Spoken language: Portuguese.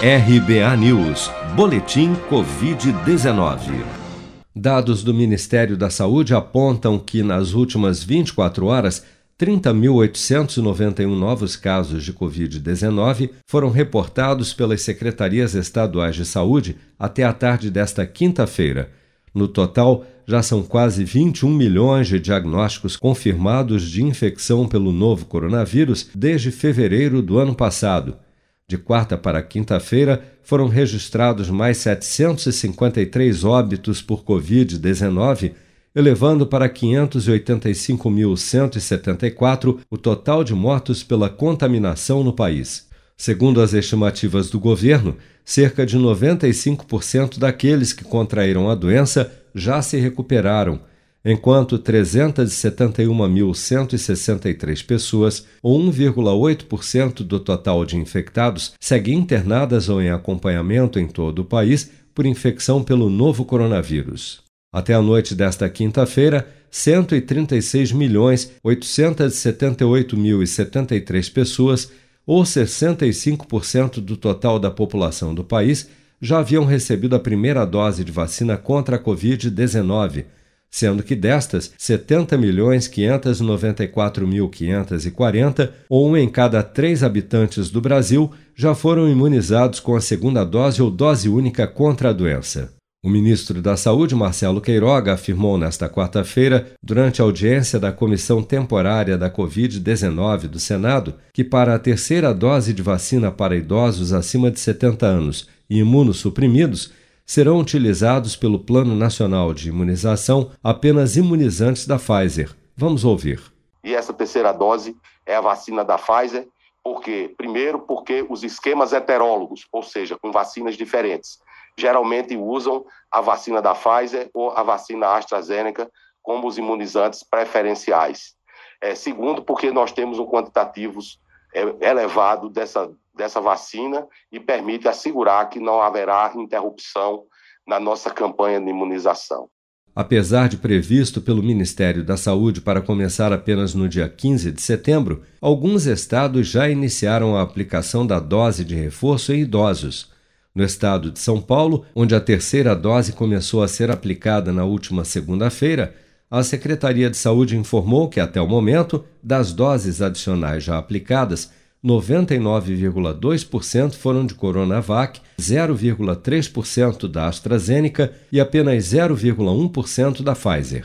RBA News, Boletim Covid-19. Dados do Ministério da Saúde apontam que nas últimas 24 horas, 30.891 novos casos de Covid-19 foram reportados pelas secretarias estaduais de saúde até a tarde desta quinta-feira. No total, já são quase 21 milhões de diagnósticos confirmados de infecção pelo novo coronavírus desde fevereiro do ano passado. De quarta para quinta-feira, foram registrados mais 753 óbitos por Covid-19, elevando para 585.174 o total de mortos pela contaminação no país. Segundo as estimativas do governo, cerca de 95% daqueles que contraíram a doença já se recuperaram enquanto 371.163 pessoas, ou 1,8% do total de infectados, seguem internadas ou em acompanhamento em todo o país por infecção pelo novo coronavírus. Até a noite desta quinta-feira, 136.878.073 pessoas, ou 65% do total da população do país, já haviam recebido a primeira dose de vacina contra a Covid-19 sendo que destas, 70.594.540, ou um em cada três habitantes do Brasil, já foram imunizados com a segunda dose ou dose única contra a doença. O ministro da Saúde, Marcelo Queiroga, afirmou nesta quarta-feira, durante a audiência da Comissão Temporária da Covid-19 do Senado, que para a terceira dose de vacina para idosos acima de 70 anos e imunossuprimidos, serão utilizados pelo Plano Nacional de Imunização apenas imunizantes da Pfizer. Vamos ouvir. E essa terceira dose é a vacina da Pfizer, porque primeiro porque os esquemas heterólogos, ou seja, com vacinas diferentes, geralmente usam a vacina da Pfizer ou a vacina AstraZeneca como os imunizantes preferenciais. É, segundo, porque nós temos um quantitativos elevado dessa, dessa vacina e permite assegurar que não haverá interrupção na nossa campanha de imunização. Apesar de previsto pelo Ministério da Saúde para começar apenas no dia 15 de setembro, alguns estados já iniciaram a aplicação da dose de reforço em idosos. No estado de São Paulo, onde a terceira dose começou a ser aplicada na última segunda-feira, a Secretaria de Saúde informou que, até o momento, das doses adicionais já aplicadas, 99,2% foram de Coronavac, 0,3% da AstraZeneca e apenas 0,1% da Pfizer.